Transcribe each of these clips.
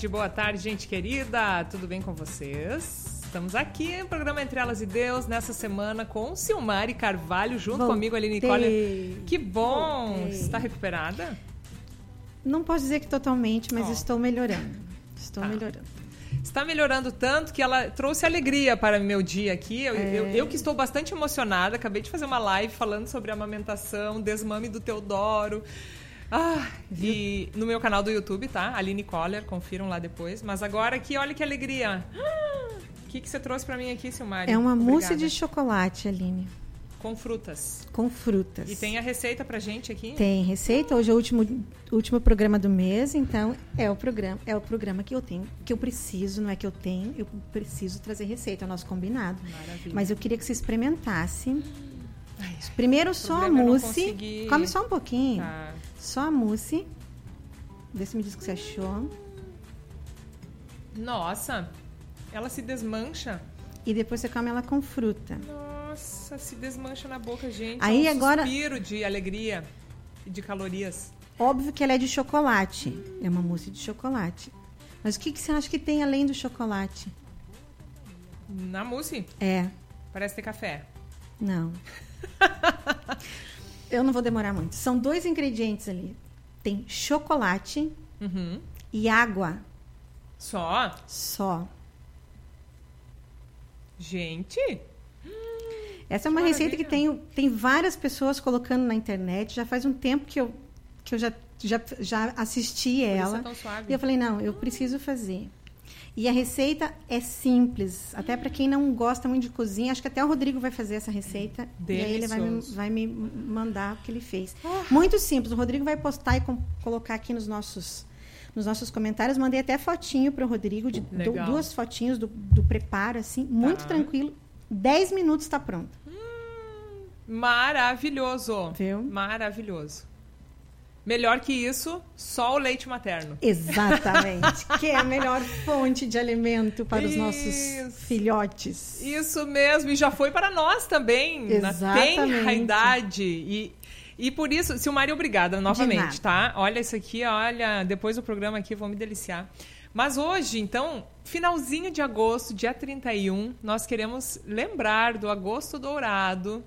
tarde, boa tarde, gente querida. Tudo bem com vocês? Estamos aqui no programa Entre Elas e Deus nessa semana com Silmari Carvalho junto Voltei. comigo ali Nicole. Que bom! Voltei. Está recuperada? Não posso dizer que totalmente, mas Ó. estou melhorando. Estou Tá. melhorando. Está melhorando tanto que ela trouxe alegria para meu dia aqui. Eu, É. eu- eu que estou bastante emocionada, acabei de fazer uma live falando sobre a amamentação, desmame do Teodoro. Ah, e no meu canal do YouTube, tá? Aline Coller, confiram lá depois. Mas agora aqui, olha que alegria. O que, que você trouxe para mim aqui, Silmari? É uma mousse Obrigada. de chocolate, Aline, Com frutas. com frutas. E tem a receita pra gente aqui? Tem receita. Hoje é o último, último programa do mês, então é o programa, é o programa que eu tenho, que eu preciso, não é que eu tenho, eu preciso trazer receita, é o nosso combinado. Maravilha. Mas eu queria que você experimentasse. Ai, Primeiro só a mousse. Come só um pouquinho. tá. Só a mousse. Vê se me diz o que você achou. Nossa, ela se desmancha. E depois você come ela com fruta. Nossa, se desmancha na boca, gente. Aí é um agora- suspiro de alegria e de calorias. Óbvio que ela é de chocolate. É uma mousse de chocolate. Mas o que, que você acha que tem além do chocolate? Na mousse, É, parece ter café. não. Eu não vou demorar muito. São dois ingredientes ali. Tem chocolate Uhum. e água Só? só. Gente, Essa é uma Que receita que maravilha. tem, tem várias pessoas colocando na internet. Já faz um tempo que eu, que eu já, já, já assisti por ela. é. E eu falei, não, eu preciso fazer. E a receita é simples, até para quem não gosta muito de cozinha. Acho que até o Rodrigo vai fazer essa receita. E aí ele vai me, Delicioso. vai me mandar o que ele fez. Ah. Muito simples. O Rodrigo vai postar e com- colocar aqui nos nossos, nos nossos comentários. Mandei até fotinho para o Rodrigo, de du- duas fotinhos do, do preparo, assim. Muito Tá. tranquilo. Dez minutos está pronto. Maravilhoso. Viu? Maravilhoso. Melhor que isso, só o leite materno. Exatamente. que é a melhor fonte de alimento para os nossos Isso. filhotes. Isso mesmo, e já foi para nós também, na Exatamente. tenra idade. E, e por isso, Silmari, obrigada novamente, tá? Olha isso aqui, olha, depois do programa aqui, vou me deliciar. Mas hoje, então, finalzinho de agosto, dia 31, nós queremos lembrar do Agosto Dourado,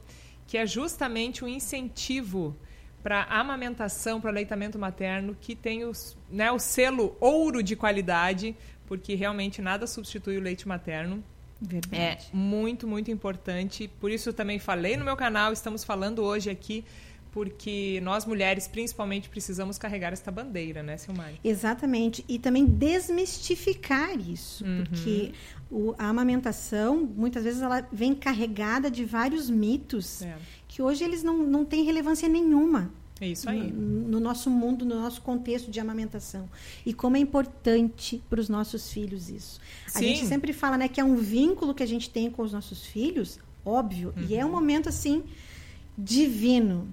que é justamente um incentivo para amamentação, para aleitamento materno, que tem os, né, o selo ouro de qualidade, porque realmente nada substitui o leite materno. É Verdade. muito, muito importante. Por isso eu também falei no meu canal, estamos falando hoje aqui, porque nós mulheres, principalmente, precisamos carregar esta bandeira, né, Silmari? Exatamente. E também desmistificar isso. Uhum. Porque o- a amamentação, muitas vezes, ela vem carregada de vários mitos É, que hoje eles não, não têm relevância nenhuma. é isso aí. No, no nosso mundo, no nosso contexto de amamentação. E como é importante para os nossos filhos isso. A Sim. gente sempre fala né, que é um vínculo que a gente tem com os nossos filhos, óbvio, e é um momento assim divino.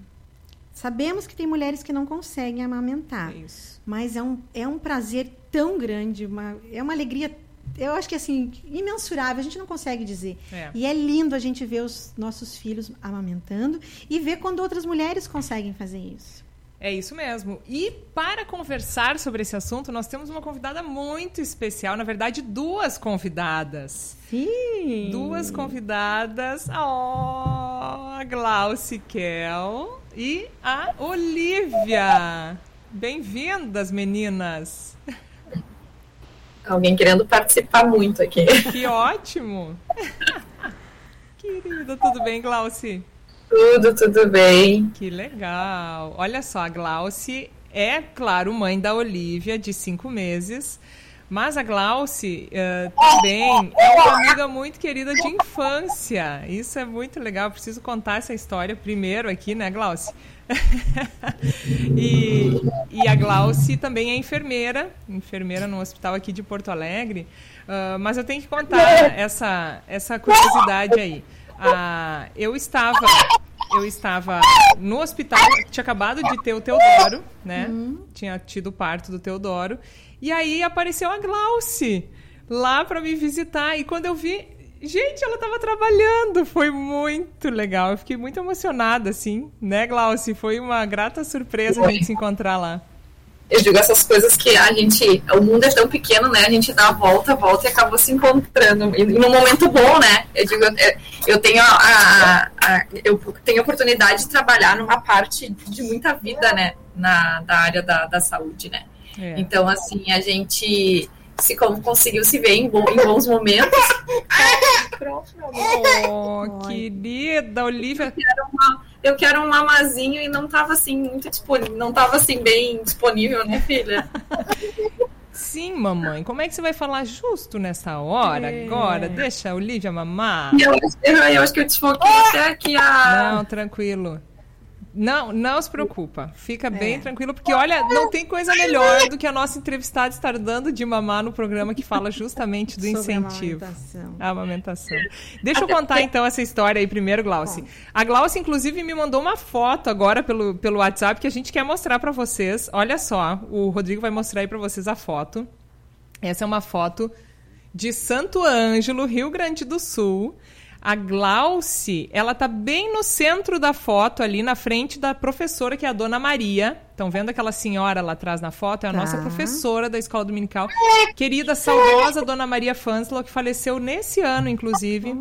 Sabemos que tem mulheres que não conseguem amamentar, É isso. mas é um, é um prazer tão grande, uma, é uma alegria, eu acho que assim, imensurável, a gente não consegue dizer. É. E é lindo a gente ver os nossos filhos amamentando e ver quando outras mulheres conseguem fazer isso. É isso mesmo. E para conversar sobre esse assunto, nós temos uma convidada muito especial, na verdade, duas convidadas. Sim. Duas convidadas, oh, a Glauci Kel e a Olivia. Bem-vindas, meninas. Alguém querendo participar muito aqui. Que ótimo. Querida, tudo bem, Glauci? Tudo, tudo bem. Que legal. Olha só, a Glauci é, claro, mãe da Olivia, de cinco meses. Mas a Glauci eh, também é uma amiga muito querida de infância. Isso é muito legal. Eu preciso contar essa história primeiro aqui, né, Glauci? e, e a Glauci também é enfermeira, enfermeira no hospital aqui de Porto Alegre. Ah, mas eu tenho que contar essa, essa curiosidade aí. Ah, eu estava eu estava no hospital, tinha acabado de ter o Teodoro, né? Tinha tido o parto do Teodoro. E aí apareceu a Glauci lá para me visitar. E quando eu vi, gente, ela estava trabalhando. Foi muito legal. Eu fiquei muito emocionada, assim, né, Glauci? Foi uma grata surpresa a gente se encontrar lá. eu digo essas coisas que a gente, o mundo é tão pequeno, né? A gente dá a volta, volta e acabou se encontrando. E num momento bom, né? Eu digo, eu tenho a, a, a, eu tenho a oportunidade de trabalhar numa parte de muita vida, né? Na da área da, da saúde, né? É. Então, assim, a gente se conseguiu se ver em, bom, em bons momentos. oh, querida Olivia. Eu quero, uma, eu quero um mamazinho e não tava assim muito disponível, não tava assim bem disponível, né, filha? Sim, mamãe. Como é que você vai falar justo nessa hora é. agora? Deixa a Olivia mamar. Eu, eu, eu acho que eu desfoquei até aqui a. Não, tranquilo. Não, não se preocupa. Fica é. bem tranquilo, porque olha, não tem coisa melhor do que a nossa entrevistada estar dando de mamar no programa que fala justamente do incentivo. A amamentação. A amamentação. Deixa eu contar então essa história aí primeiro, Glauci. A Glauci, inclusive, me mandou uma foto agora pelo, pelo WhatsApp que a gente quer mostrar para vocês. Olha só, o Rodrigo vai mostrar aí para vocês a foto. Essa é uma foto de Santo Ângelo, Rio Grande do Sul. A Glauce, ela tá bem no centro da foto, ali na frente da professora, que é a Dona Maria. Estão vendo aquela senhora lá atrás na foto? É a tá. nossa professora da escola dominical. Querida, saudosa Dona Maria Fanslow, que faleceu nesse ano, inclusive,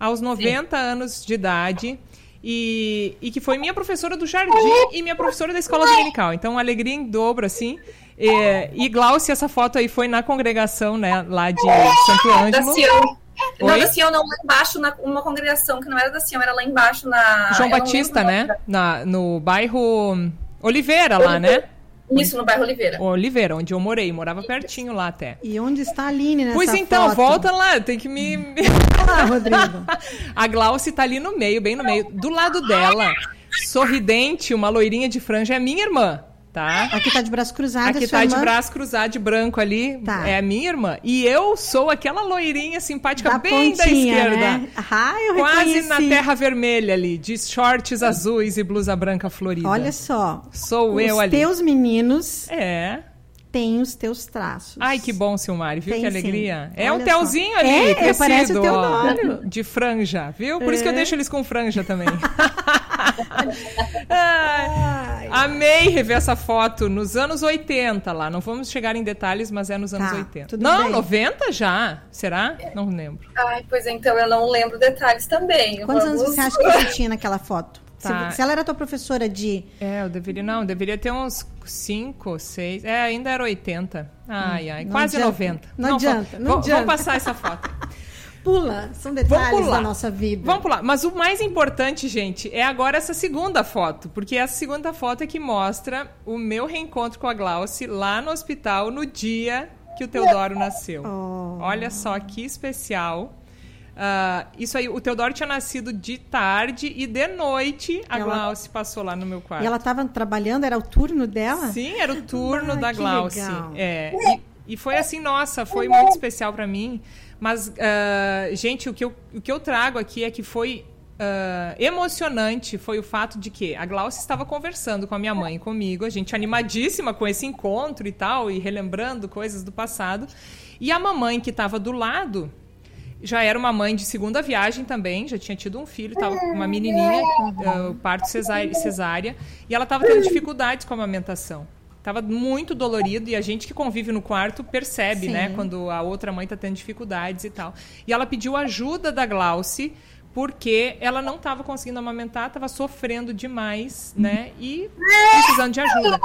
aos 90 Sim. anos de idade. E, e, que foi minha professora do jardim e minha professora da escola dominical. Então, alegria em dobro, assim. E, e Glaucia, essa foto aí foi na congregação, né, lá de Santo Ângelo. Oi? Não, da Sião, não, lá embaixo, na, uma congregação que não era da Sião, era lá embaixo na. João Batista, né? Na, no bairro Oliveira, lá, né? Isso, no bairro Oliveira. Oliveira, onde eu morei, morava pertinho lá até. E onde está a Aline nessa Pois então, foto? volta lá, tem que me... Olá, Rodrigo. a Glauce tá ali no meio, bem no meio. Do lado dela, sorridente, uma loirinha de franja, é minha irmã tá? Aqui tá de braço cruzado. Aqui tá irmã? de braço cruzado, de branco ali. Tá. É a minha irmã. E eu sou aquela loirinha simpática da bem pontinha, da esquerda. Né? Ah, eu Quase reconheci. na terra vermelha ali, de shorts azuis e blusa branca florida. Olha só. Sou eu ali. Os teus meninos. É tem os teus traços. Ai, que bom, Silmari, viu tem, que alegria? Sim. É Olha um telzinho ali, é, crescido, parece o teu nome. de franja, viu? Por é. isso que eu é. deixo eles com franja também. Ai, amei rever essa foto nos anos 80 lá. Não vamos chegar em detalhes, mas é nos anos tá, 80. Não, bem. 90 já? Será? Não lembro. Ai, pois é, então eu não lembro detalhes também. Quantos vamos... anos você acha que você tinha naquela foto? Tá. Se, se, ela era tua professora de. É, eu deveria. Não, deveria ter uns 5, 6. É, ainda era 80. Ai, ai. Não quase adianta, 90. Não, não adianta. Não adianta. Vamos passar essa foto. Pula, são detalhes da nossa vida. Vamos pular. Mas o mais importante, gente, é agora essa segunda foto. Porque essa segunda foto é que mostra o meu reencontro com a Glauce lá no hospital no dia que o Teodoro nasceu. Oh. Olha só que especial. Uh, isso aí, o Teodoro tinha nascido de tarde e de noite a ela... Glauce passou lá no meu quarto. E ela estava trabalhando, era o turno dela? Sim, era o turno ah, da Glauce. É, e, e, foi assim, nossa, foi muito especial para mim. Mas, uh, gente, o que, eu, o que eu trago aqui é que foi Uh, emocionante foi o fato de que a Glaucia estava conversando com a minha mãe comigo, a gente animadíssima com esse encontro e tal, e relembrando coisas do passado. E a mamãe que estava do lado já era uma mãe de segunda viagem também, já tinha tido um filho, estava com uma menininha, uh, parto cesárea, cesárea, e ela estava tendo dificuldades com a amamentação. Estava muito dolorido e a gente que convive no quarto percebe, né, Sim. né, quando a outra mãe está tendo dificuldades e tal. E ela pediu ajuda da Glauce porque ela não estava conseguindo amamentar, estava sofrendo demais, né, e precisando de ajuda.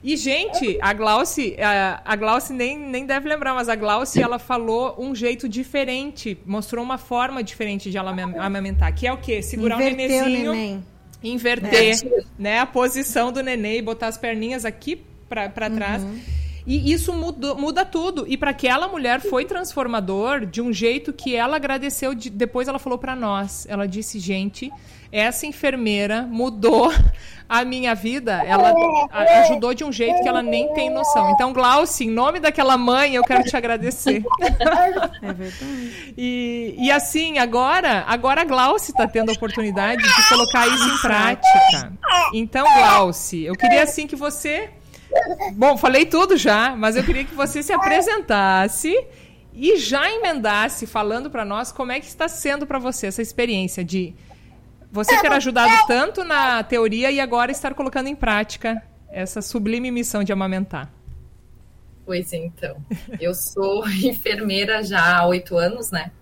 E, gente, a Glauce, a, a Glauce nem, nem deve lembrar, mas a Glauce, ela falou um jeito diferente, mostrou uma forma diferente de ela amamentar, que é o quê? Segurar nenenzinho, o neném. inverter é. né, a posição do neném e botar as perninhas aqui para trás. Uhum. E isso mudou, muda tudo. E para aquela mulher foi transformador de um jeito que ela agradeceu. De, depois ela falou para nós. Ela disse, gente, essa enfermeira mudou a minha vida, ela ajudou de um jeito que ela nem tem noção. Então, Glauci, em nome daquela mãe, eu quero te agradecer. É verdade. E, e assim, agora, agora a Glauci está tendo a oportunidade de colocar isso em prática. Então, Glauci, eu queria assim que você. Bom, falei tudo já, mas eu queria que você se apresentasse e já emendasse falando para nós como é que está sendo para você essa experiência de você ter ajudado tanto na teoria e agora estar colocando em prática essa sublime missão de amamentar. Pois então, eu sou enfermeira já há oito anos, né?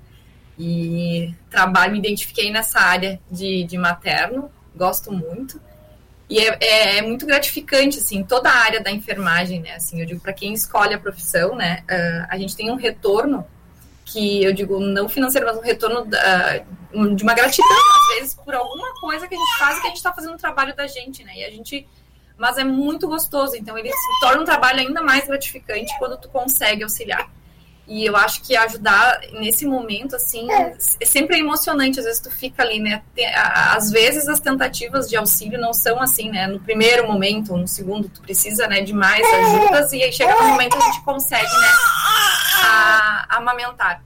E trabalho, me identifiquei nessa área de, de materno, gosto muito. E é, é, é, muito gratificante, assim, toda a área da enfermagem, né? Assim, eu digo, para quem escolhe a profissão, né? Uh, a gente tem um retorno que eu digo, não financeiro, mas um retorno da, de uma gratidão, às vezes, por alguma coisa que a gente faz e que a gente está fazendo o trabalho da gente, né? E a gente. Mas é muito gostoso, então ele se torna um trabalho ainda mais gratificante quando tu consegue auxiliar. E eu acho que ajudar nesse momento, assim, é, é sempre emocionante. Às vezes tu fica ali, né? Às vezes as tentativas de auxílio não são assim, né? No primeiro momento ou no segundo, tu precisa, né, de mais ajudas e aí chega no momento que a gente consegue, né, a, a amamentar.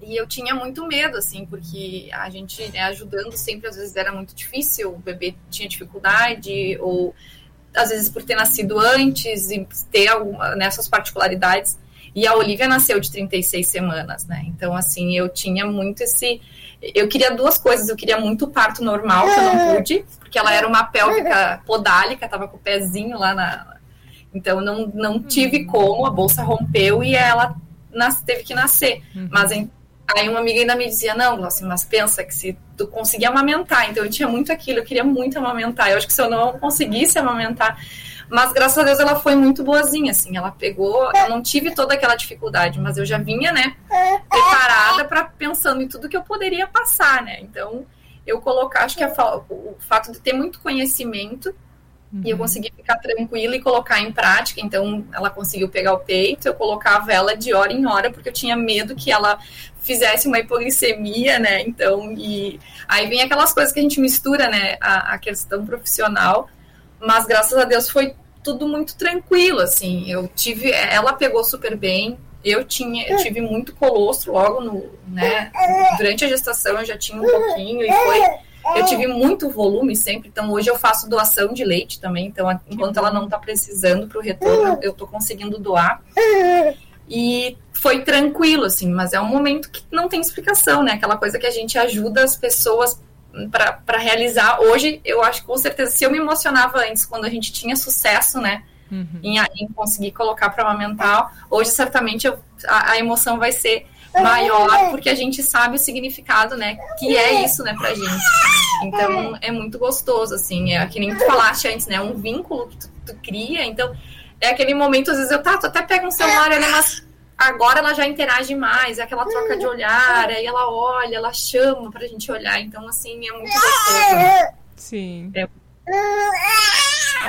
E eu tinha muito medo, assim, porque a gente né, ajudando sempre, às vezes era muito difícil, o bebê tinha dificuldade, ou às vezes por ter nascido antes e ter alguma, nessas né, particularidades. E a Olivia nasceu de 36 semanas, né? Então, assim, eu tinha muito esse. Eu queria duas coisas. Eu queria muito parto normal, que eu não pude, porque ela era uma pélvica podálica, tava com o pezinho lá na. Então, não, não tive como, a bolsa rompeu e ela nas, teve que nascer. Uhum. Mas aí uma amiga ainda me dizia: não, assim, mas pensa que se tu conseguir amamentar. Então, eu tinha muito aquilo, eu queria muito amamentar. Eu acho que se eu não conseguisse amamentar mas graças a Deus ela foi muito boazinha, assim. Ela pegou, eu não tive toda aquela dificuldade, mas eu já vinha, né, preparada para pensando em tudo que eu poderia passar, né? Então, eu colocar, acho que a, o fato de ter muito conhecimento uhum. e eu uhum. consegui ficar tranquila e colocar em prática. Então, ela conseguiu pegar o peito, eu colocava ela de hora em hora, porque eu tinha medo que ela fizesse uma hipoglicemia, né? Então, e aí vem aquelas coisas que a gente mistura, né? A, a questão profissional mas graças a Deus foi tudo muito tranquilo, assim. Eu tive, ela pegou super bem. Eu tinha, eu tive muito colostro logo no, né, durante a gestação eu já tinha um pouquinho e foi eu tive muito volume sempre, então hoje eu faço doação de leite também, então enquanto ela não está precisando para o retorno, eu estou conseguindo doar. E foi tranquilo, assim, mas é um momento que não tem explicação, né? Aquela coisa que a gente ajuda as pessoas para realizar. Hoje, eu acho que com certeza, se eu me emocionava antes, quando a gente tinha sucesso, né? Uhum. Em, em, conseguir colocar para amamentar, hoje certamente eu, a, a, emoção vai ser maior, porque a gente sabe o significado, né? Que é isso, né, pra gente. Então, é muito gostoso, assim. É que nem tu falaste antes, né? Um vínculo que tu, tu cria. Então, é aquele momento, às vezes eu, tá, tu até pega um celular, né? Mas agora ela já interage mais, é aquela troca de olhar, aí ela olha, ela chama pra gente olhar, então assim, é muito gostoso. Sim. É.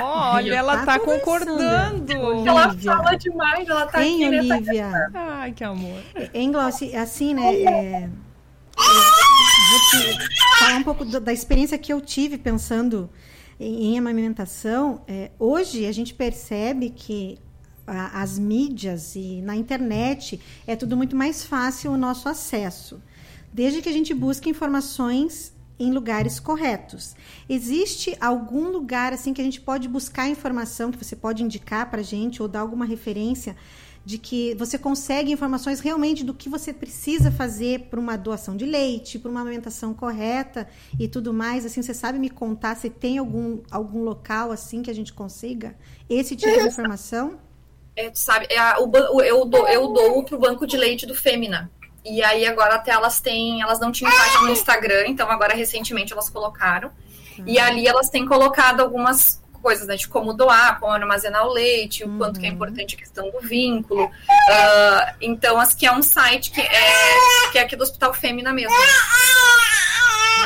Olha, ela tá, tá concordando. Ela fala demais, ela tá Tem, aqui, Olivia. Tá... Ai, que amor. Engloss, assim, né? É... Vou te falar um pouco da experiência que eu tive pensando em, em amamentação. É, hoje a gente percebe que as mídias e na internet é tudo muito mais fácil o nosso acesso, desde que a gente busque informações em lugares corretos. Existe algum lugar assim que a gente pode buscar informação que você pode indicar para a gente ou dar alguma referência de que você consegue informações realmente do que você precisa fazer para uma doação de leite, para uma alimentação correta e tudo mais. Assim, você sabe me contar se tem algum, algum local assim que a gente consiga esse tipo de informação? É, sabe, é a, o, eu, dou, eu dou pro banco de leite do Femina. E aí agora até elas têm, elas não tinham página no Instagram, então agora recentemente elas colocaram. Uhum. E ali elas têm colocado algumas coisas, né, de como doar, como armazenar o leite, o quanto que é uhum. importante a questão do vínculo. Uh, então, as que é um site que é, que é aqui do Hospital Fêmea mesmo.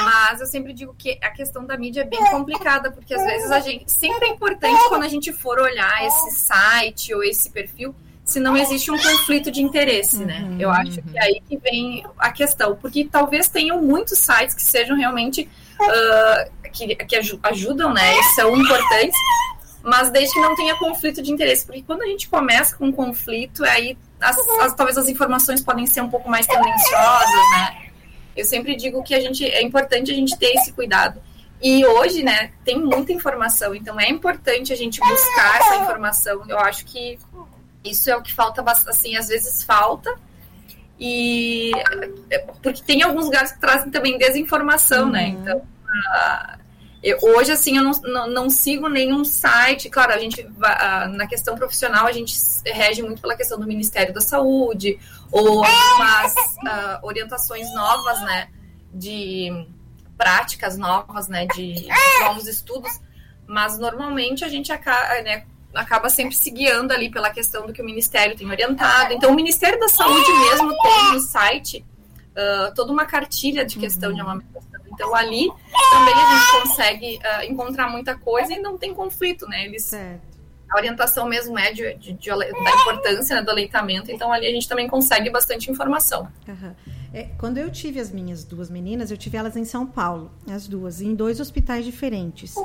Mas eu sempre digo que a questão da mídia é bem complicada, porque às vezes a gente. Sempre é importante quando a gente for olhar esse site ou esse perfil, se não existe um conflito de interesse, né? Uhum, eu acho que é aí que vem a questão, porque talvez tenham muitos sites que sejam realmente uh, que, que ajudam, né? E são importantes, mas desde que não tenha conflito de interesse, porque quando a gente começa com um conflito, aí as, as, talvez as informações podem ser um pouco mais tendenciosas, né? Eu sempre digo que a gente é importante a gente ter esse cuidado. E hoje, né, tem muita informação, então é importante a gente buscar essa informação. Eu acho que isso é o que falta assim, às vezes falta. E porque tem alguns lugares que trazem também desinformação, né? uhum. né? Então, Eu, hoje, assim, eu não, não, não, sigo nenhum site. Claro, a gente, na questão profissional, a gente rege muito pela questão do Ministério da Saúde, ou algumas uh, orientações novas, né, de práticas novas, né, de novos estudos, mas normalmente a gente acaba, né, acaba sempre se guiando ali pela questão do que o Ministério tem orientado. Então, o Ministério da Saúde mesmo tem no site uh, toda uma cartilha de questão uhum. de amamentação. Então, ali também a gente consegue uh, encontrar muita coisa e não tem conflito, né? Eles, a orientação mesmo é de, de, de da importância né, do aleitamento, então ali a gente também consegue bastante informação. Uhum. É, quando eu tive as minhas duas meninas, eu tive elas em São Paulo, as duas, em dois hospitais diferentes.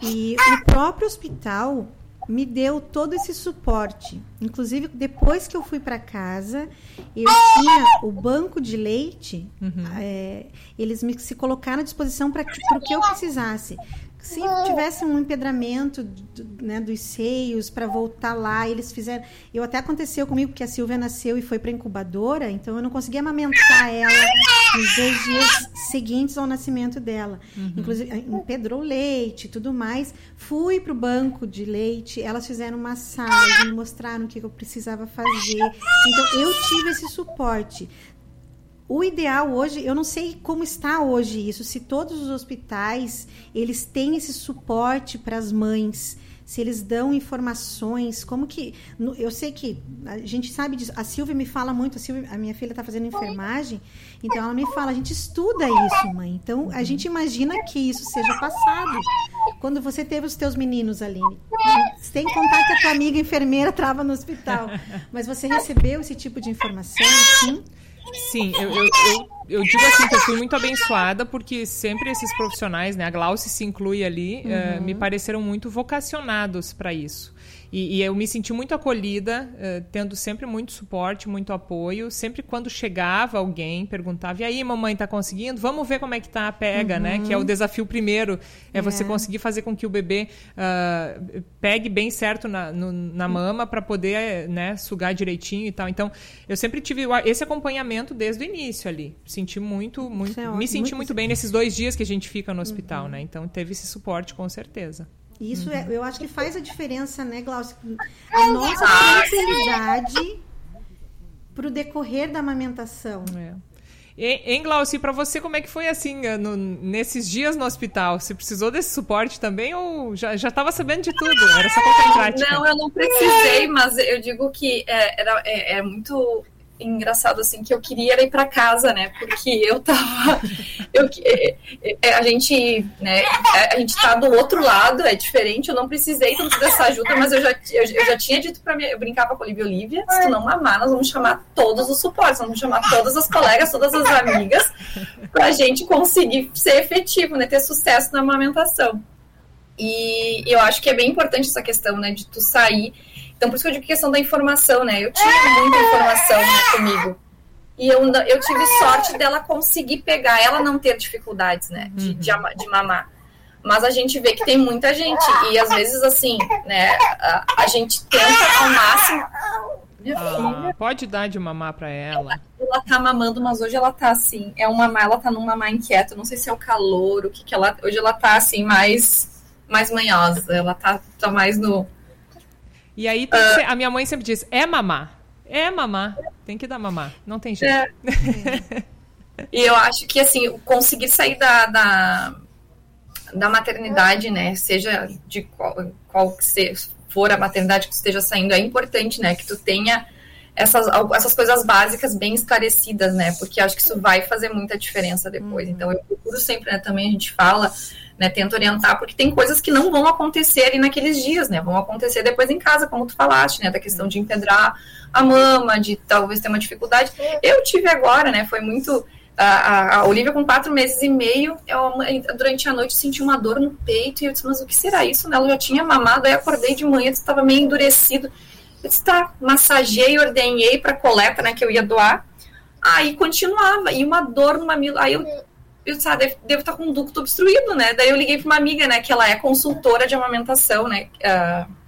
E o próprio hospital me deu todo esse suporte. Inclusive, depois que eu fui para casa, eu tinha o banco de leite, uhum. é, eles me se colocaram à disposição para o que eu precisasse se tivesse um empedramento do, né, dos seios para voltar lá, eles fizeram. Eu até aconteceu comigo que a Silvia nasceu e foi para incubadora, então eu não conseguia amamentar ela nos dois dias seguintes ao nascimento dela. Uhum. Inclusive, empedrou leite e tudo mais. Fui para o banco de leite, elas fizeram massagem, mostraram o que eu precisava fazer. Então eu tive esse suporte. O ideal hoje, eu não sei como está hoje isso, se todos os hospitais eles têm esse suporte para as mães, se eles dão informações, como que eu sei que a gente sabe disso. A Silvia me fala muito, a, Silvia, a minha filha está fazendo enfermagem, então ela me fala, a gente estuda isso, mãe. Então a gente imagina que isso seja passado. Quando você teve os teus meninos, Aline, sem contar que a tua amiga enfermeira estava no hospital, mas você recebeu esse tipo de informação, sim? Sim, eu, eu, eu, eu, digo assim que eu fui muito abençoada porque sempre esses profissionais, né, a Glauce se inclui ali, uhum. uh, me pareceram muito vocacionados para isso. E, e, eu me senti muito acolhida, uh, tendo sempre muito suporte, muito apoio. Sempre quando chegava alguém, perguntava: e aí, mamãe, tá conseguindo? Vamos ver como é que tá a pega, uhum. né? Que é o uhum. desafio primeiro, é, é, você conseguir fazer com que o bebê uh, pegue bem certo na, no, na mama para poder né, sugar direitinho e tal. Então, eu sempre tive esse acompanhamento desde o início ali. Senti muito, muito, é me senti muito, muito bem nesses dois dias que a gente fica no hospital, uhum. né? Então, teve esse suporte com certeza. E isso é, uhum. é, eu acho que faz a diferença, né, Glaucio? A nossa tranquilidade para o decorrer da amamentação. É. E, hein, Glauci, para você, como é que foi assim, eh, no, nesses dias no hospital? Você precisou desse suporte também ou já estava sabendo de tudo? Era só colocar em prática? Não, eu não precisei, mas eu digo que é, era, é, é muito engraçado assim que eu queria ir para casa, né? Porque eu tava eu, é, é, a gente, né, a gente tá do outro lado, é diferente, eu não precisei tanto dessa ajuda, mas eu já, eu já tinha dito para mim, eu brincava com a Olivia Olivia, se tu não mamar, nós vamos chamar todos os suportes, vamos chamar todas as colegas, todas as amigas, pra gente conseguir ser efetivo, né, ter sucesso na amamentação. E eu acho que é bem importante essa questão, né, de tu sair então, por isso que eu digo questão da informação, né? Eu tinha muita informação né, comigo. E eu, eu tive sorte dela conseguir pegar, ela não ter dificuldades, né? De, de, uhum. de mamar. Mas a gente vê que tem muita gente. E às vezes, assim, né? A, a gente tenta ao máximo. Ah, pode dar de mamar para ela. Ela tá mamando, mas hoje ela tá assim. É um mamar, ela tá num mamar inquieto. Não sei se é o calor, o que que ela. Hoje ela tá assim, mais, mais manhosa. Ela tá, tá mais no e aí uh, a minha mãe sempre diz: é mamar. É mamar. Tem que dar mamar. Não tem jeito. É. e eu acho que, assim, conseguir sair da, da, da maternidade, né? Seja de qual, qual que for a maternidade que esteja saindo, é importante, né? Que tu tenha essas, essas coisas básicas bem esclarecidas, né? Porque acho que isso vai fazer muita diferença depois. Uhum. Então, eu procuro sempre, né? Também a gente fala né, tento orientar, porque tem coisas que não vão acontecer ali naqueles dias, né, vão acontecer depois em casa, como tu falaste, né, da questão de empedrar a mama, de talvez ter uma dificuldade. Eu tive agora, né, foi muito... A, a Olivia com quatro meses e meio, eu, durante a noite senti uma dor no peito, e eu disse, mas o que será isso, né, ela já tinha mamado, aí acordei de manhã, estava meio endurecido, eu disse, tá, massageei, ordenhei para coleta, né, que eu ia doar, aí continuava, e uma dor no mamilo, aí eu eu sabe, devo, devo estar com um ducto obstruído, né? Daí eu liguei para uma amiga, né, que ela é consultora de amamentação, né? Uh,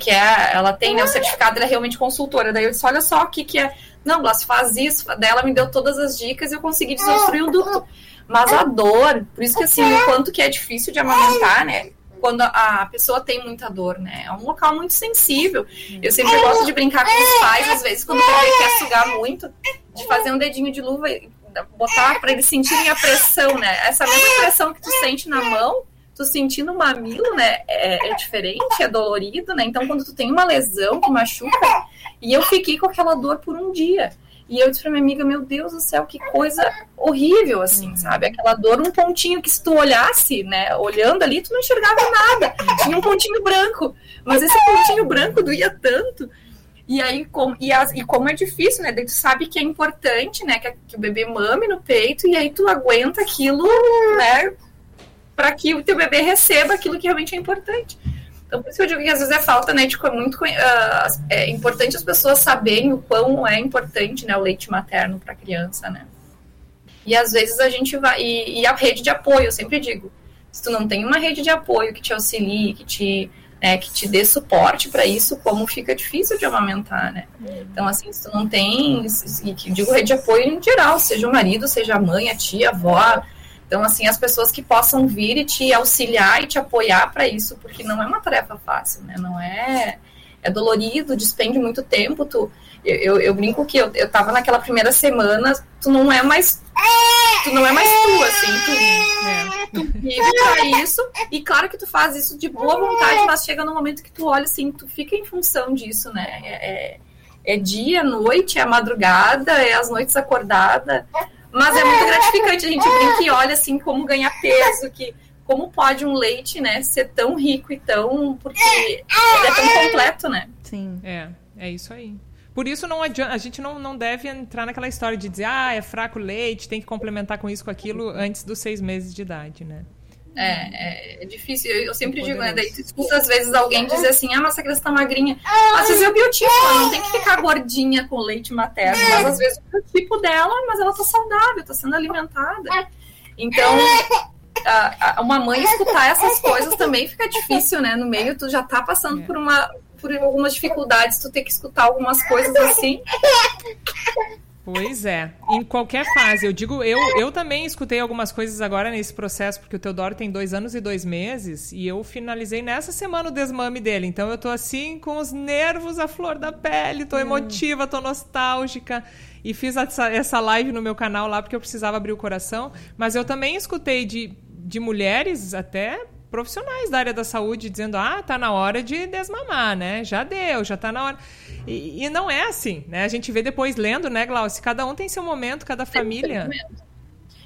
que é, ela tem né, o certificado, ela é realmente consultora. Daí eu disse, olha só o que, que é. Não, Blas, faz isso. Daí ela me deu todas as dicas e eu consegui desobstruir o ducto. Mas a dor, por isso que assim, o quanto que é difícil de amamentar, né? Quando a pessoa tem muita dor, né? É um local muito sensível. Eu sempre gosto de brincar com os pais, às vezes, quando o bebê quer sugar muito, de fazer um dedinho de luva e botar para eles sentirem a pressão, né? Essa mesma pressão que tu sente na mão, tu sentindo o mamilo, né? É, é, diferente, é dolorido, né? Então, quando tu tem uma lesão que machuca, e eu fiquei com aquela dor por um dia. E eu disse pra minha amiga, meu Deus do céu, que coisa horrível, assim, sabe? Aquela dor, um pontinho que se tu olhasse, né, olhando ali, tu não enxergava nada. Tinha um pontinho branco. Mas esse pontinho branco doía tanto. E aí, com, e, as, e como é difícil, né? Tu sabe que é importante, né? Que, que o bebê mame no peito, e aí tu aguenta aquilo, né? Para que o teu bebê receba aquilo que realmente é importante. Então, por isso que eu digo que às vezes é falta, né, de é muito uh, é importante as pessoas saberem o quão é importante, né, o leite materno para a criança, né. E às vezes a gente vai e, e, a rede de apoio, eu sempre digo, se tu não tem uma rede de apoio que te auxilie, que te né, que te dê suporte para isso, como fica difícil de amamentar, né? Então, assim, se tu não tem, e que digo rede de apoio em geral, seja o marido, seja a mãe, a tia, a avó, então, assim, as pessoas que possam vir e te auxiliar e te apoiar para isso, porque não é uma tarefa fácil, né? Não é. É dolorido, despende muito tempo. Tu, eu, eu, eu brinco que eu, eu tava naquela primeira semana, tu não é mais. Tu não é mais tu, assim, tu, é. tu vive pra isso. E claro que tu faz isso de boa vontade, mas chega no momento que tu olha assim, tu fica em função disso, né? É, é, é dia, noite, é madrugada, é as noites acordada. Mas é muito gratificante, a gente brinca e olha assim como ganhar peso, que como pode um leite, né, ser tão rico e tão. Porque ele é tão completo, né? Sim. É, é isso aí. Por isso não adianta, a gente não, não deve entrar naquela história de dizer, ah, é fraco o leite, tem que complementar com isso, com aquilo, antes dos seis meses de idade, né? É, é, é, difícil. Eu, eu sempre digo, né? Daí tu escuta às vezes alguém dizer assim, ah, mas essa criança tá magrinha. Às vezes é o biotipo, ela não tem que ficar gordinha com leite materno, mas às vezes é o biotipo dela, mas ela tá saudável, tá sendo alimentada. Então, a, a, uma mãe escutar essas coisas também fica difícil, né? No meio, tu já tá passando por uma por algumas dificuldades, tu ter que escutar algumas coisas assim. Pois é, em qualquer fase. Eu digo, eu, eu também escutei algumas coisas agora nesse processo, porque o Teodoro tem dois anos e dois meses, e eu finalizei nessa semana o desmame dele. Então eu tô assim, com os nervos à flor da pele, tô hum. emotiva, tô nostálgica. E fiz essa, essa live no meu canal lá porque eu precisava abrir o coração. Mas eu também escutei de, de mulheres até profissionais da área da saúde dizendo: ah, tá na hora de desmamar, né? Já deu, já tá na hora. E, e não é assim, né? A gente vê depois lendo, né, Glaucio? Cada um tem seu momento, cada família.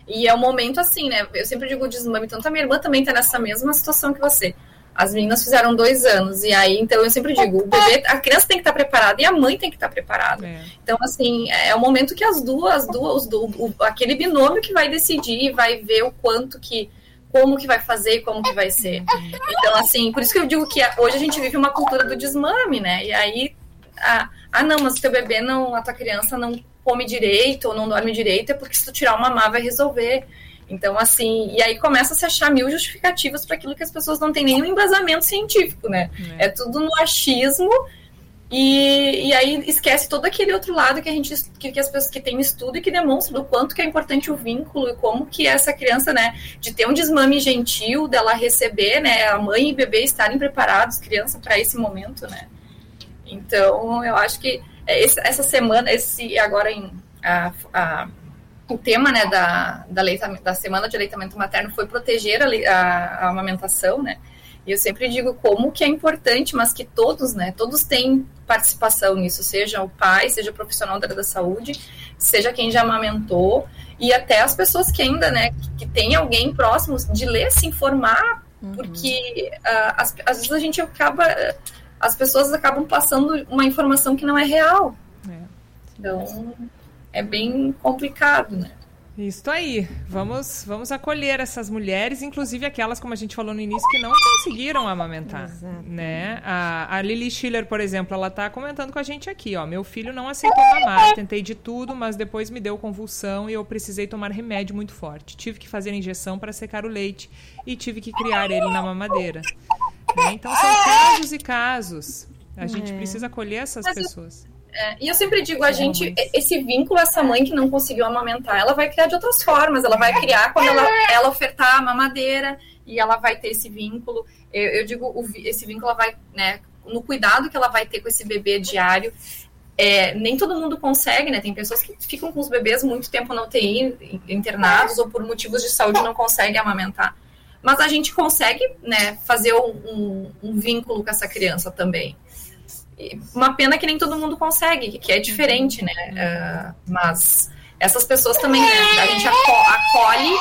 E é um momento assim, né? Eu sempre digo desmame, tanto a minha irmã também tá nessa mesma situação que você. As meninas fizeram dois anos, e aí, então eu sempre digo, o bebê, a criança tem que estar preparada e a mãe tem que estar preparada. É. Então, assim, é o momento que as duas, as duas, o, aquele binômio que vai decidir, vai ver o quanto que como que vai fazer e como que vai ser. Então, assim, por isso que eu digo que hoje a gente vive uma cultura do desmame, né? E aí, ah, ah não, mas o teu bebê não, a tua criança não come direito ou não dorme direito, é porque se tu tirar uma má vai resolver. Então, assim, e aí começa a se achar mil justificativas para aquilo que as pessoas não têm nenhum embasamento científico, né? É, é tudo no achismo e, e aí esquece todo aquele outro lado que a gente que, que as pessoas que têm estudo e que demonstram do quanto que é importante o vínculo e como que essa criança, né, de ter um desmame gentil, dela receber, né, a mãe e o bebê estarem preparados, criança, para esse momento, né. Então, eu acho que essa semana, esse agora em a, a, o tema, né, da, da, leita, da semana de aleitamento materno foi proteger a, a amamentação, né. E eu sempre digo como que é importante, mas que todos, né, todos têm participação nisso, seja o pai, seja o profissional da área da saúde, seja quem já amamentou, e até as pessoas que ainda, né, que, que tem alguém próximo de ler, se informar, uhum. porque uh, às, às vezes a gente acaba, as pessoas acabam passando uma informação que não é real. É. Então, é bem complicado, né? Isso aí. Vamos, vamos acolher essas mulheres, inclusive aquelas, como a gente falou no início, que não conseguiram amamentar. Né? A, a Lili Schiller, por exemplo, ela está comentando com a gente aqui, ó. Meu filho não aceitou mamar, tentei de tudo, mas depois me deu convulsão e eu precisei tomar remédio muito forte. Tive que fazer injeção para secar o leite e tive que criar ele na mamadeira. Né? Então são casos e casos. A gente é. precisa acolher essas mas pessoas. É, e eu sempre digo, a gente, esse vínculo, essa mãe que não conseguiu amamentar, ela vai criar de outras formas. Ela vai criar quando ela, ela ofertar a mamadeira e ela vai ter esse vínculo. Eu, eu digo, o, esse vínculo ela vai, né, no cuidado que ela vai ter com esse bebê diário. É, nem todo mundo consegue, né? Tem pessoas que ficam com os bebês muito tempo na UTI, internados, ou por motivos de saúde não conseguem amamentar. Mas a gente consegue, né, fazer um, um, um vínculo com essa criança também uma pena que nem todo mundo consegue, que é diferente, né? Uh, mas essas pessoas também, né, a gente acolhe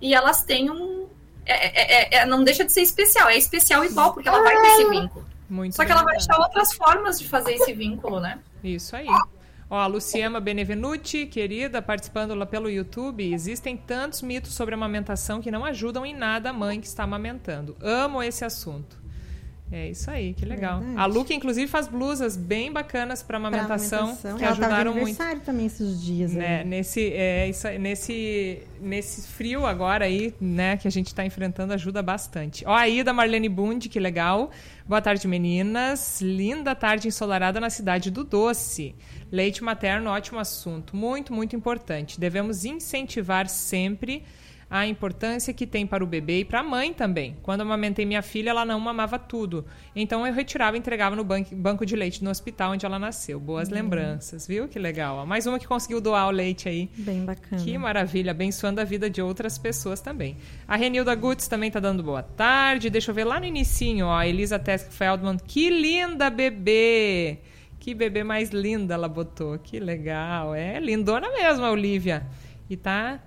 e elas têm um. É, é, é, não deixa de ser especial, é especial igual, porque ela vai ter esse vínculo. Muito Só que ela vai achar outras formas de fazer esse vínculo, né? Isso aí. Ó, a Luciana Benevenuti, querida, participando lá pelo YouTube. Existem tantos mitos sobre amamentação que não ajudam em nada a mãe que está amamentando. Amo esse assunto. É isso aí, que legal. Verdade. A Luca, inclusive, faz blusas bem bacanas para amamentação, amamentação, que Ela ajudaram muito. também esses dias. Né? Nesse, é, isso, nesse, nesse frio agora aí, né, que a gente está enfrentando, ajuda bastante. Ó, aí da Marlene Bund, que legal. Boa tarde, meninas. Linda tarde ensolarada na cidade do Doce. Leite materno, ótimo assunto. Muito, muito importante. Devemos incentivar sempre a importância que tem para o bebê e para a mãe também. Quando eu amamentei minha filha, ela não mamava tudo. Então eu retirava e entregava no banco de leite no hospital onde ela nasceu. Boas uhum. lembranças, viu? Que legal. Mais uma que conseguiu doar o leite aí. Bem bacana. Que maravilha, abençoando a vida de outras pessoas também. A Renilda Gutz também está dando boa tarde. Deixa eu ver lá no inicinho, ó, a Elisa Tesk Feldman. Que linda bebê! Que bebê mais linda ela botou. Que legal. É lindona mesmo a Olivia. E tá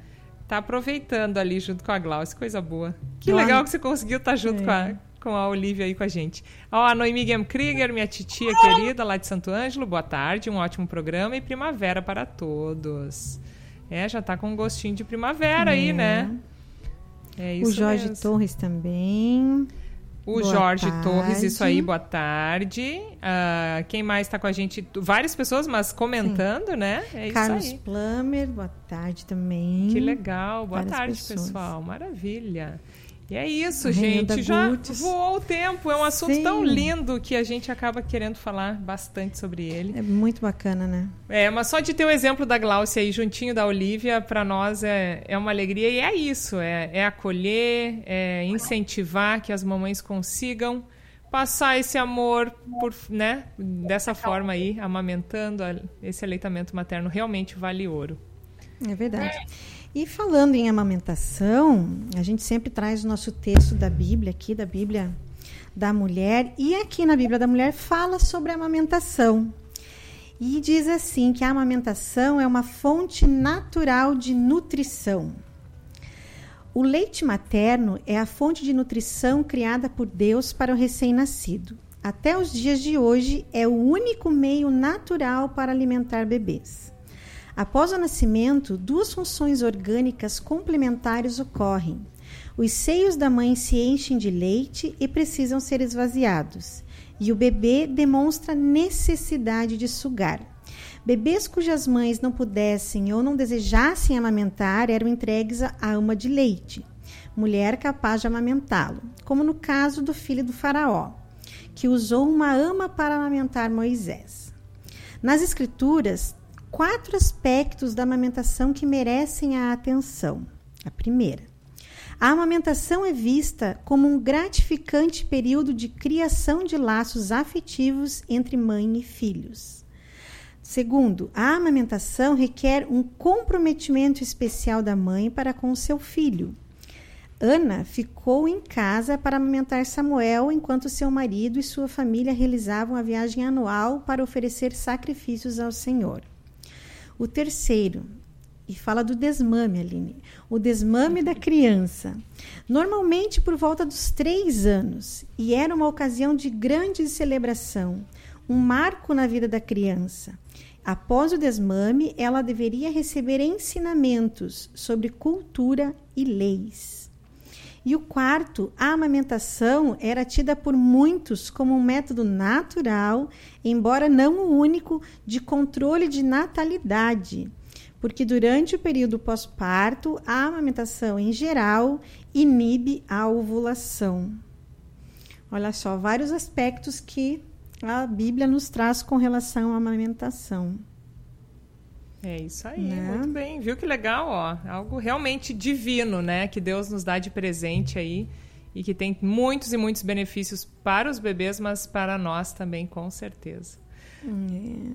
tá aproveitando ali junto com a Glaucia, coisa boa. Que legal que você conseguiu estar tá junto é. com, a, com a Olivia aí com a gente. Ó, a Noemi Krieger, minha titia querida lá de Santo Ângelo, boa tarde, um ótimo programa e primavera para todos. É, já tá com um gostinho de primavera é. aí, né? É isso O Jorge mesmo. Torres também. O boa Jorge tarde. Torres, isso aí, boa tarde. Uh, quem mais está com a gente? Várias pessoas, mas comentando, Sim. né? É Carlos Plummer, boa tarde também. Que legal, boa Várias tarde, pessoas. pessoal. Maravilha. E é isso, gente. Já Gutes. voou o tempo. É um assunto Sim. tão lindo que a gente acaba querendo falar bastante sobre ele. É muito bacana, né? É, mas só de ter o exemplo da Glaucia aí juntinho da Olivia, para nós é, é uma alegria. E é isso: é, é acolher, é incentivar que as mamães consigam passar esse amor por, né, dessa forma aí, amamentando. Esse aleitamento materno realmente vale ouro. É verdade. E falando em amamentação, a gente sempre traz o nosso texto da Bíblia aqui, da Bíblia da mulher, e aqui na Bíblia da mulher fala sobre a amamentação. E diz assim que a amamentação é uma fonte natural de nutrição. O leite materno é a fonte de nutrição criada por Deus para o recém-nascido. Até os dias de hoje, é o único meio natural para alimentar bebês. Após o nascimento, duas funções orgânicas complementares ocorrem. Os seios da mãe se enchem de leite e precisam ser esvaziados, e o bebê demonstra necessidade de sugar. Bebês cujas mães não pudessem ou não desejassem amamentar eram entregues à ama de leite, mulher capaz de amamentá-lo, como no caso do filho do Faraó, que usou uma ama para amamentar Moisés. Nas Escrituras, quatro aspectos da amamentação que merecem a atenção. A primeira, a amamentação é vista como um gratificante período de criação de laços afetivos entre mãe e filhos. Segundo, a amamentação requer um comprometimento especial da mãe para com seu filho. Ana ficou em casa para amamentar Samuel enquanto seu marido e sua família realizavam a viagem anual para oferecer sacrifícios ao Senhor. O terceiro, e fala do desmame, Aline. O desmame da criança. Normalmente por volta dos três anos. E era uma ocasião de grande celebração, um marco na vida da criança. Após o desmame, ela deveria receber ensinamentos sobre cultura e leis. E o quarto, a amamentação era tida por muitos como um método natural, embora não o único, de controle de natalidade. Porque durante o período pós-parto, a amamentação em geral inibe a ovulação. Olha só, vários aspectos que a Bíblia nos traz com relação à amamentação. É isso aí, né? muito bem. Viu que legal, ó? Algo realmente divino, né? Que Deus nos dá de presente aí e que tem muitos e muitos benefícios para os bebês, mas para nós também, com certeza. É.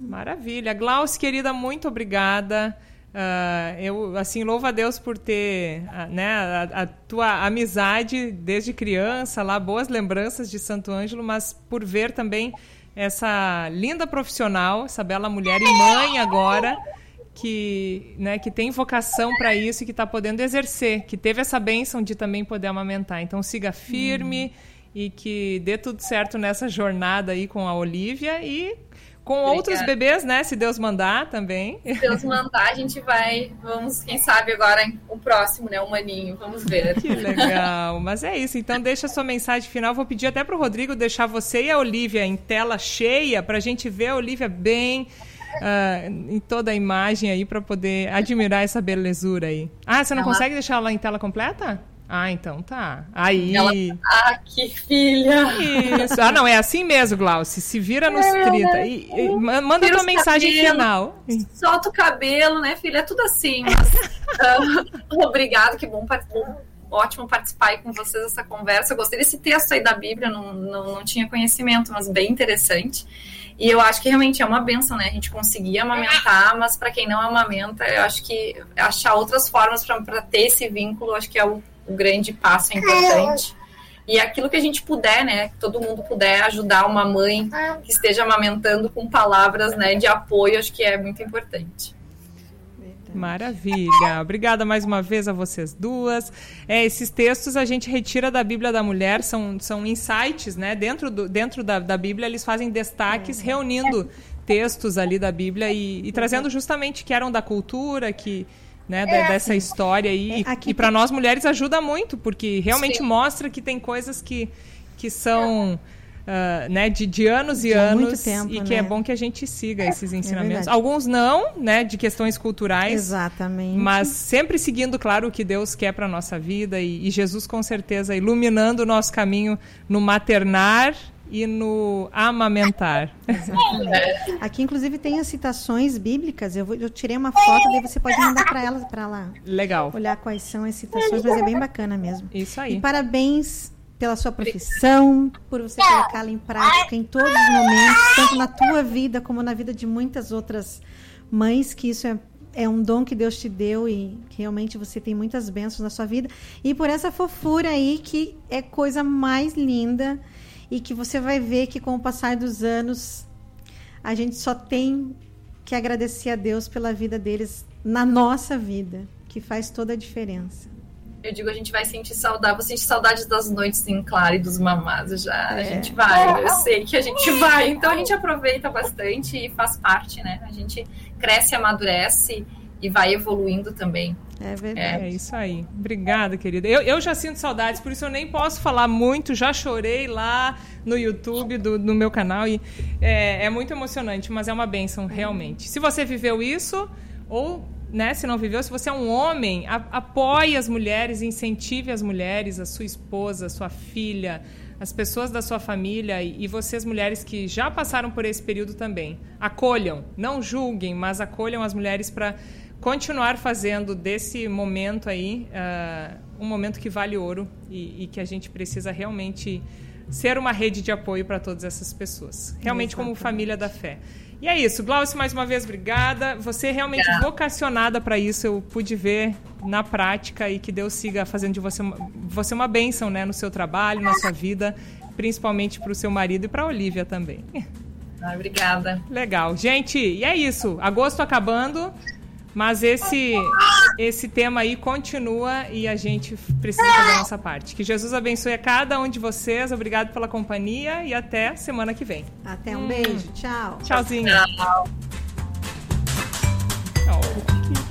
Maravilha. Glauce, querida, muito obrigada. Uh, eu assim louvo a Deus por ter uh, né, a, a, tua amizade desde criança lá boas lembranças de Santo Ângelo mas por ver também essa linda profissional essa bela mulher e mãe agora que né, que tem vocação para isso e que está podendo exercer que teve essa bênção de também poder amamentar então siga firme hum. e que dê tudo certo nessa jornada aí com a Olivia e com Obrigada. outros bebês, né? Se Deus mandar também. Se Deus mandar, a gente vai. Vamos, quem sabe agora o próximo, né? O maninho. Vamos ver. Que legal. Mas é isso. Então, deixa a sua mensagem final. Vou pedir até para o Rodrigo deixar você e a Olivia em tela cheia para a gente ver a Olivia bem. Uh, em toda a imagem aí para poder admirar essa belezura aí. Ah, você não Ela... consegue deixar ela em tela completa? Ah, então tá. Aí. Ela... Ah, que filha! Isso. Ah, não, é assim mesmo, Glauci. Se vira nos é, 30. E, e manda tua mensagem cabelo, final. Solta o cabelo, né, filha? É tudo assim. Mas, uh, obrigado, que bom, bom, ótimo participar aí com vocês dessa conversa. Eu gostei desse texto aí da Bíblia, não, não, não tinha conhecimento, mas bem interessante. E eu acho que realmente é uma benção, né? A gente conseguir amamentar, mas para quem não amamenta, eu acho que achar outras formas para ter esse vínculo, acho que é o um grande passo importante. E aquilo que a gente puder, né? Que todo mundo puder ajudar uma mãe que esteja amamentando com palavras né, de apoio, acho que é muito importante. Maravilha. Obrigada mais uma vez a vocês duas. É, esses textos a gente retira da Bíblia da Mulher, são, são insights, né? Dentro, do, dentro da, da Bíblia, eles fazem destaques, reunindo textos ali da Bíblia e, e trazendo justamente que eram da cultura, que né, é, dessa assim, história aí. É, e para nós mulheres ajuda muito, porque realmente Sim. mostra que tem coisas que, que são. Uh, né, de, de anos e de anos tempo, e que é né? é bom que a gente siga esses é ensinamentos. É Alguns não, né, de questões culturais. Exatamente. Mas sempre seguindo, claro, o que Deus quer para nossa vida e, e Jesus com certeza iluminando o nosso caminho no maternar e no amamentar. Aqui, inclusive, tem as citações bíblicas. Eu, vou, eu tirei uma foto, daí você pode mandar para elas para lá. Legal. Olhar quais são as citações, mas é bem bacana mesmo. Isso aí. E parabéns pela sua profissão, por você colocá-la em prática em todos os momentos, tanto na tua vida como na vida de muitas outras mães, que isso é é um dom que Deus te deu e realmente você tem muitas bênçãos na sua vida. E por essa fofura aí que é coisa mais linda e que você vai ver que com o passar dos anos a gente só tem que agradecer a Deus pela vida deles na nossa vida, que faz toda a diferença. Eu digo, a gente vai sentir saudade, vou sentir saudades das noites em claro e dos mamados já. É. A gente vai, eu sei que a gente vai. Então a gente aproveita bastante e faz parte, né? A gente cresce, amadurece e vai evoluindo também. É verdade. É, é isso aí. Obrigada, querida. Eu, eu já sinto saudades, por isso eu nem posso falar muito. Já chorei lá no YouTube do, no meu canal e é, é muito emocionante, mas é uma bênção realmente. Se você viveu isso ou né, se não viveu, se você é um homem, a, apoie as mulheres, incentive as mulheres, a sua esposa, a sua filha, as pessoas da sua família e, e vocês mulheres que já passaram por esse período também. Acolham, não julguem, mas acolham as mulheres para continuar fazendo desse momento aí uh, um momento que vale ouro e, e, que a gente precisa realmente ser uma rede de apoio para todas essas pessoas, realmente Exatamente. como família da fé. E é isso, Glaucio, mais uma vez, obrigada. Você é realmente vocacionada para isso, eu pude ver na prática e que Deus siga fazendo de você uma, você uma bênção né, no seu trabalho, na sua vida, principalmente para o seu marido e para a Olivia também. Ah, obrigada. Legal. Gente, e é isso. Agosto acabando. Mas esse esse tema aí continua e a gente precisa fazer a nossa parte. Que Jesus abençoe a cada um de vocês. Obrigado pela companhia e até semana que vem. Até um hum. beijo. Tchau. Tchauzinho. Tchau. Tchau.